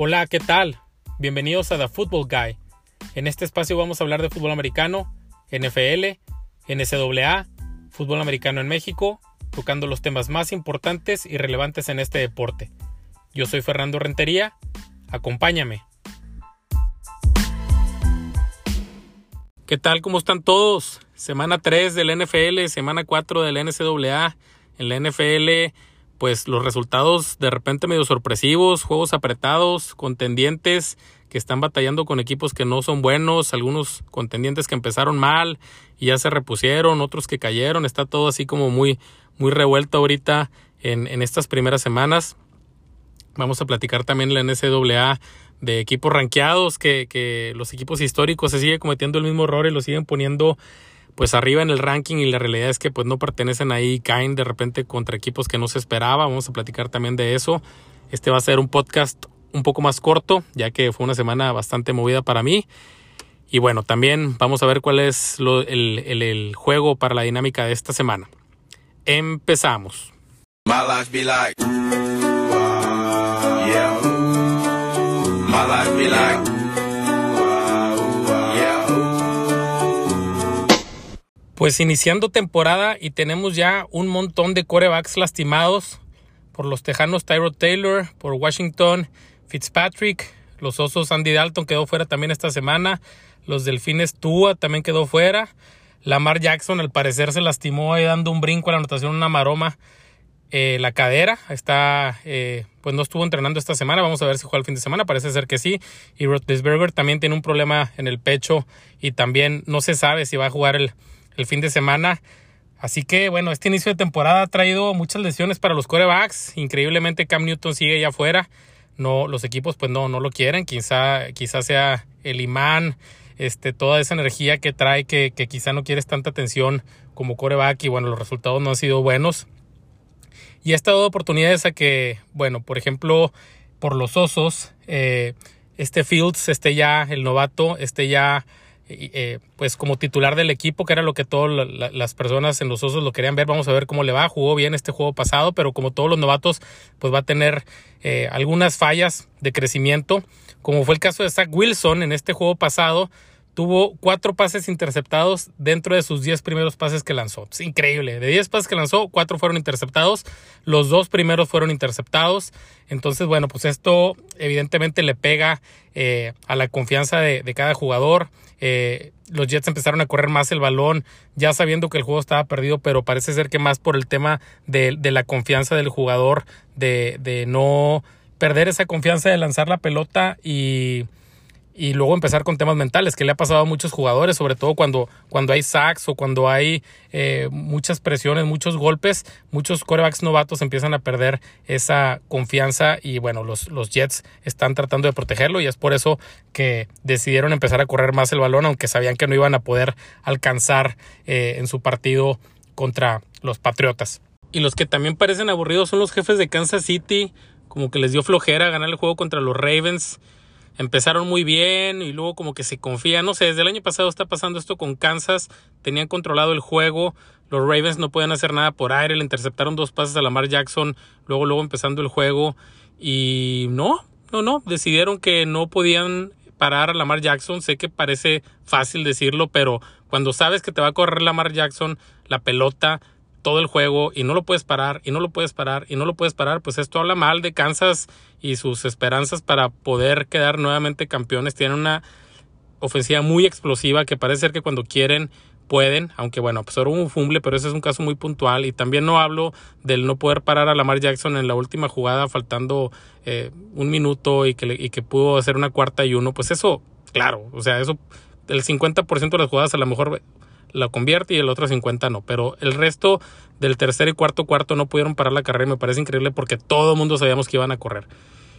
Hola, ¿qué tal? Bienvenidos a The Football Guy. En este espacio vamos a hablar de fútbol americano, NFL, NCAA, fútbol americano en México, tocando los temas más importantes y relevantes en este deporte. Yo soy Fernando Rentería, acompáñame. ¿Qué tal? ¿Cómo están todos? Semana 3 del NFL, semana 4 del NCAA. En la NFL, pues los resultados de repente medio sorpresivos, juegos apretados, contendientes que están batallando con equipos que no son buenos, algunos contendientes que empezaron mal y ya se repusieron, otros que cayeron, está todo así como muy, muy revuelto ahorita en, estas primeras semanas. Vamos a platicar también la NCAA de equipos rankeados, que, que los equipos históricos se siguen cometiendo el mismo error y lo siguen poniendo pues arriba en el ranking y la realidad es que pues no pertenecen ahí, caen de repente contra equipos que no se esperaba, vamos a platicar también de eso. Este va a ser un podcast un poco más corto, ya que fue una semana bastante movida para mí. Y bueno, también vamos a ver cuál es el, el, juego para la dinámica de esta semana. Empezamos. Pues iniciando temporada y tenemos ya un montón de corebacks lastimados por los Tejanos Tyro Taylor, por Washington Fitzpatrick, los Osos Andy Dalton quedó fuera también esta semana, los Delfines Tua también quedó fuera, Lamar Jackson al parecer se lastimó ahí dando un brinco a la anotación, una maroma eh, la cadera. Está, eh, pues no estuvo entrenando esta semana. Vamos a ver si juega el fin de semana. Parece ser que sí. Y Roethlisberger también tiene un problema en el pecho y también no se sabe si va a jugar el, el fin de semana. Así que bueno, este inicio de temporada ha traído muchas lesiones para los corebacks. Increíblemente Cam Newton sigue ya afuera. No, los equipos pues no, no lo quieren. Quizá, quizá sea el imán, este, toda esa energía que trae que, quizá no quieres tanta atención como coreback y bueno, los resultados no han sido buenos. Y ha estado oportunidades a que, bueno, por ejemplo, por los osos, eh, este Fields esté ya, el novato, esté ya, eh, pues como titular del equipo, que era lo que todas las personas en los osos lo querían ver. Vamos a ver cómo le va. Jugó bien este juego pasado, pero como todos los novatos, pues va a tener eh, algunas fallas de crecimiento, como fue el caso de Zach Wilson en este juego pasado tuvo cuatro pases interceptados dentro de sus diez primeros pases que lanzó. Es increíble. De diez pases que lanzó, cuatro fueron interceptados. Los dos primeros fueron interceptados. Entonces, bueno, pues esto evidentemente le pega eh, a la confianza de, cada jugador. Eh, los Jets empezaron a correr más el balón, ya sabiendo que el juego estaba perdido, pero parece ser que más por el tema de, la confianza del jugador, de no perder esa confianza de lanzar la pelota y y luego empezar con temas mentales, que le ha pasado a muchos jugadores, sobre todo cuando, cuando hay sacks o cuando hay eh, muchas presiones, muchos golpes, muchos corebacks novatos empiezan a perder esa confianza y bueno, los, los Jets están tratando de protegerlo y es por eso que decidieron empezar a correr más el balón, aunque sabían que no iban a poder alcanzar eh, en su partido contra los Patriotas. Y los que también parecen aburridos son los jefes de Kansas City, como que les dio flojera ganar el juego contra los Ravens empezaron muy bien y luego como que se confía, no sé, desde el año pasado está pasando esto con Kansas, tenían controlado el juego, los Ravens no pueden hacer nada por aire, le interceptaron dos pases a Lamar Jackson, luego luego empezando el juego. Y no, no, no, decidieron que no podían parar a Lamar Jackson, sé que parece fácil decirlo, pero cuando sabes que te va a correr Lamar Jackson la pelota, todo el juego y no lo puedes parar y no lo puedes parar y no lo puedes parar, pues esto habla mal de Kansas y sus esperanzas para poder quedar nuevamente campeones. Tienen una ofensiva muy explosiva que parece ser que cuando quieren pueden, aunque bueno, pues un fumble, pero ese es un caso muy puntual. Y también no hablo del no poder parar a Lamar Jackson en la última jugada, faltando eh, un minuto y que, y que pudo hacer una cuarta y uno. Pues eso, claro, o sea, eso, el 50% de las jugadas a lo mejor la convierte y el otro 50 no. Pero el resto del tercer y cuarto cuarto no pudieron parar la carrera y me parece increíble porque todo el mundo sabíamos que iban a correr.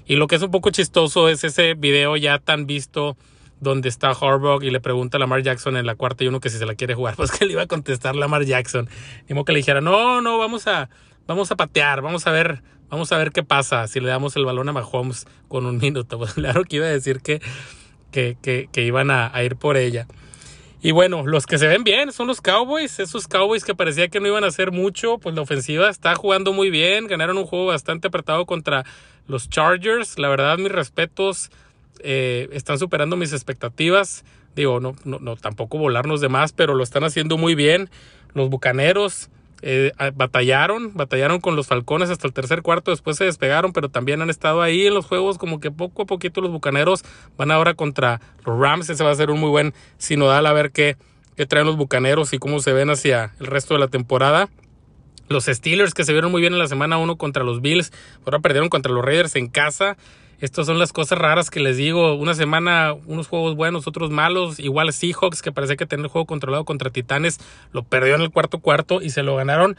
Y lo que es un poco chistoso es ese video ya tan visto donde está Harbaugh y le pregunta a Lamar Jackson en la cuarta y uno que si se la quiere jugar, pues que le iba a contestar Lamar Jackson. Y que le dijera, no, no, vamos a, vamos a patear, vamos a ver, vamos a ver qué pasa si le damos el balón a Mahomes con un minuto. Pues claro que iba a decir que, que, que, iban a ir por ella. Y bueno, los que se ven bien son los Cowboys. Esos Cowboys que parecía que no iban a hacer mucho. Pues la ofensiva está jugando muy bien. Ganaron un juego bastante apretado contra los Chargers. La verdad, mis respetos. Eh, están superando mis expectativas. Digo, no, no, no, tampoco volarnos de más, pero lo están haciendo muy bien. Los Bucaneros eh, batallaron, batallaron con los Falcones hasta el tercer cuarto, después se despegaron, pero también han estado ahí en los juegos, como que poco a poquito los Bucaneros van ahora contra los Rams, ese va a ser un muy buen sinodal a ver qué, qué traen los Bucaneros y cómo se ven hacia el resto de la temporada. Los Steelers que se vieron muy bien en la semana 1 contra los Bills, ahora perdieron contra los Raiders en casa. Estas son las cosas raras que les digo. Una semana, unos juegos buenos, otros malos. Igual Seahawks, que parecía que tenía el juego controlado contra Titanes, lo perdió en el cuarto cuarto y se lo ganaron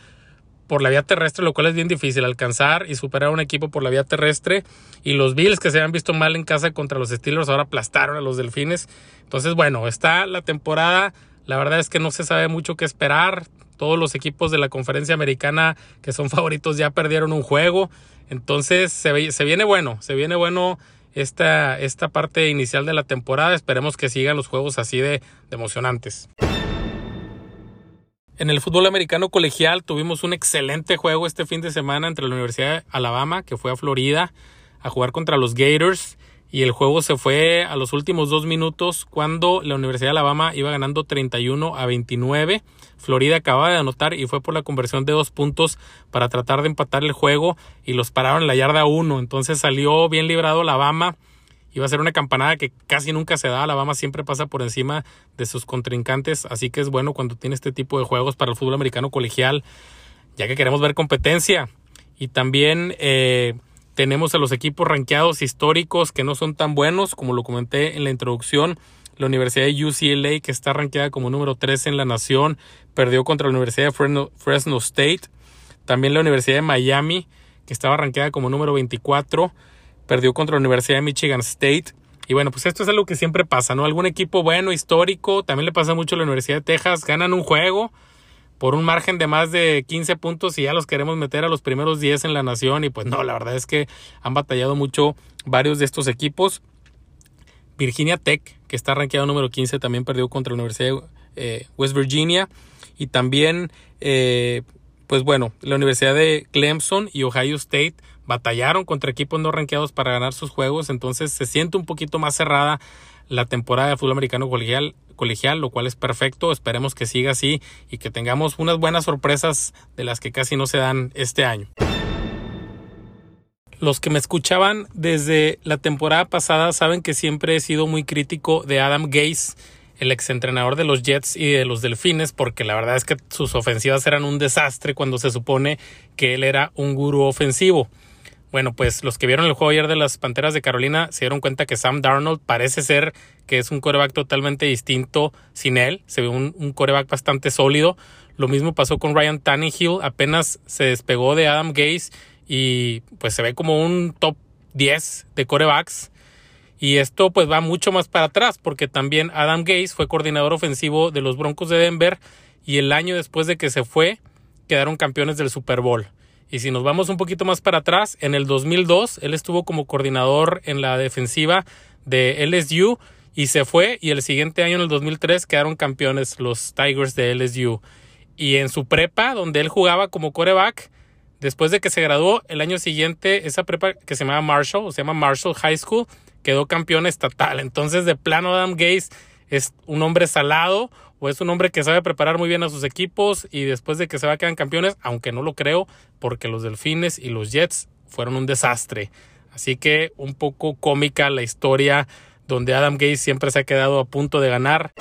por la vía terrestre, lo cual es bien difícil alcanzar y superar a un equipo por la vía terrestre. Y los Bills, que se habían visto mal en casa contra los Steelers, ahora aplastaron a los Delfines. Entonces, bueno, está la temporada. La verdad es que no se sabe mucho qué esperar. Todos los equipos de la conferencia americana que son favoritos ya perdieron un juego. Entonces se, viene bueno, se viene bueno esta, esta parte inicial de la temporada. Esperemos que sigan los juegos así de, de emocionantes. En el fútbol americano colegial tuvimos un excelente juego este fin de semana entre la Universidad de Alabama, que fue a Florida, a jugar contra los Gators y el juego se fue a los últimos dos minutos cuando la Universidad de Alabama iba ganando 31 a 29. Florida acababa de anotar y fue por la conversión de dos puntos para tratar de empatar el juego y los pararon en la yarda 1. Entonces salió bien librado Alabama. Iba a ser una campanada que casi nunca se da. Alabama siempre pasa por encima de sus contrincantes. Así que es bueno cuando tiene este tipo de juegos para el fútbol americano colegial, ya que queremos ver competencia. Y también eh, tenemos a los equipos rankeados históricos que no son tan buenos, como lo comenté en la introducción. La Universidad de UCLA, que está rankeada como número 3 en la nación, perdió contra la Universidad de Fresno, State. También la Universidad de Miami, que estaba rankeada como número 24, perdió contra la Universidad de Michigan State. Y bueno, pues esto es algo que siempre pasa, ¿no? Algún equipo bueno, histórico, también le pasa mucho a la Universidad de Texas, ganan un juego, por un margen de más de 15 puntos y ya los queremos meter a los primeros 10 en la nación. Y pues no, la verdad es que han batallado mucho varios de estos equipos. Virginia Tech, que está rankeado número 15, también perdió contra la Universidad de eh, West Virginia. Y también, eh, pues bueno, la Universidad de Clemson y Ohio State batallaron contra equipos no rankeados para ganar sus juegos, entonces se siente un poquito más cerrada la temporada de fútbol americano colegial colegial, lo cual es perfecto. Esperemos que siga así y que tengamos unas buenas sorpresas de las que casi no se dan este año. Los que me escuchaban desde la temporada pasada saben que siempre he sido muy crítico de Adam Gase, el exentrenador de los Jets y de los Delfines, porque la verdad es que sus ofensivas eran un desastre cuando se supone que él era un gurú ofensivo. Bueno, pues los que vieron el juego ayer de las Panteras de Carolina se dieron cuenta que Sam Darnold parece ser que es un coreback totalmente distinto sin él. Se ve un, coreback bastante sólido. Lo mismo pasó con Ryan Tannehill. Apenas se despegó de Adam Gase y pues se ve como un top 10 de corebacks. Y esto pues va mucho más para atrás porque también Adam Gase fue coordinador ofensivo de los Broncos de Denver y el año después de que se fue quedaron campeones del Super Bowl. Y si nos vamos un poquito más para atrás, en el 2002 él estuvo como coordinador en la defensiva de LSU y se fue y el siguiente año en el 2003 quedaron campeones los Tigers de LSU. Y en su prepa, donde él jugaba como coreback, después de que se graduó, el año siguiente, esa prepa que se llama Marshall, o se llama Marshall High School, quedó campeón estatal. Entonces, de plano, Adam Gaze es un hombre salado, o es un hombre que sabe preparar muy bien a sus equipos y después de que se va quedan campeones, aunque no lo creo, porque los Delfines y los Jets fueron un desastre. Así que un poco cómica la historia donde Adam Gates siempre se ha quedado a punto de ganar.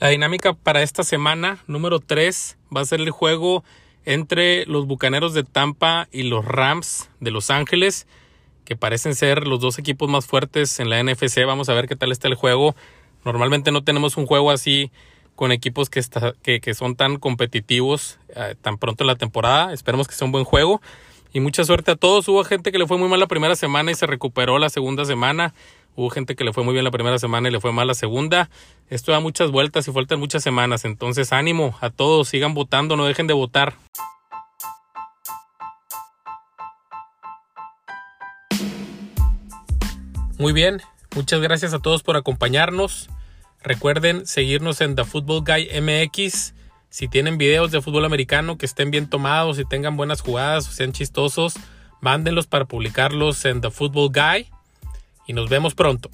La dinámica para esta semana, número 3, va a ser el juego entre los Bucaneros de Tampa y los Rams de Los Ángeles, que parecen ser los dos equipos más fuertes en la NFC. Vamos a ver qué tal está el juego. Normalmente no tenemos un juego así con equipos que, que, son tan competitivos eh, tan pronto en la temporada. Esperemos que sea un buen juego. Y mucha suerte a todos. Hubo gente que le fue muy mal la primera semana y se recuperó la segunda semana. Hubo gente que le fue muy bien la primera semana y le fue mal la segunda. Esto da muchas vueltas y faltan muchas semanas. Entonces ánimo a todos, sigan votando, no dejen de votar. Muy bien, muchas gracias a todos por acompañarnos. Recuerden seguirnos en The Football Guy MX. Si tienen videos de fútbol americano que estén bien tomados y tengan buenas jugadas o sean chistosos, mándenlos para publicarlos en The Football Guy. Y nos vemos pronto.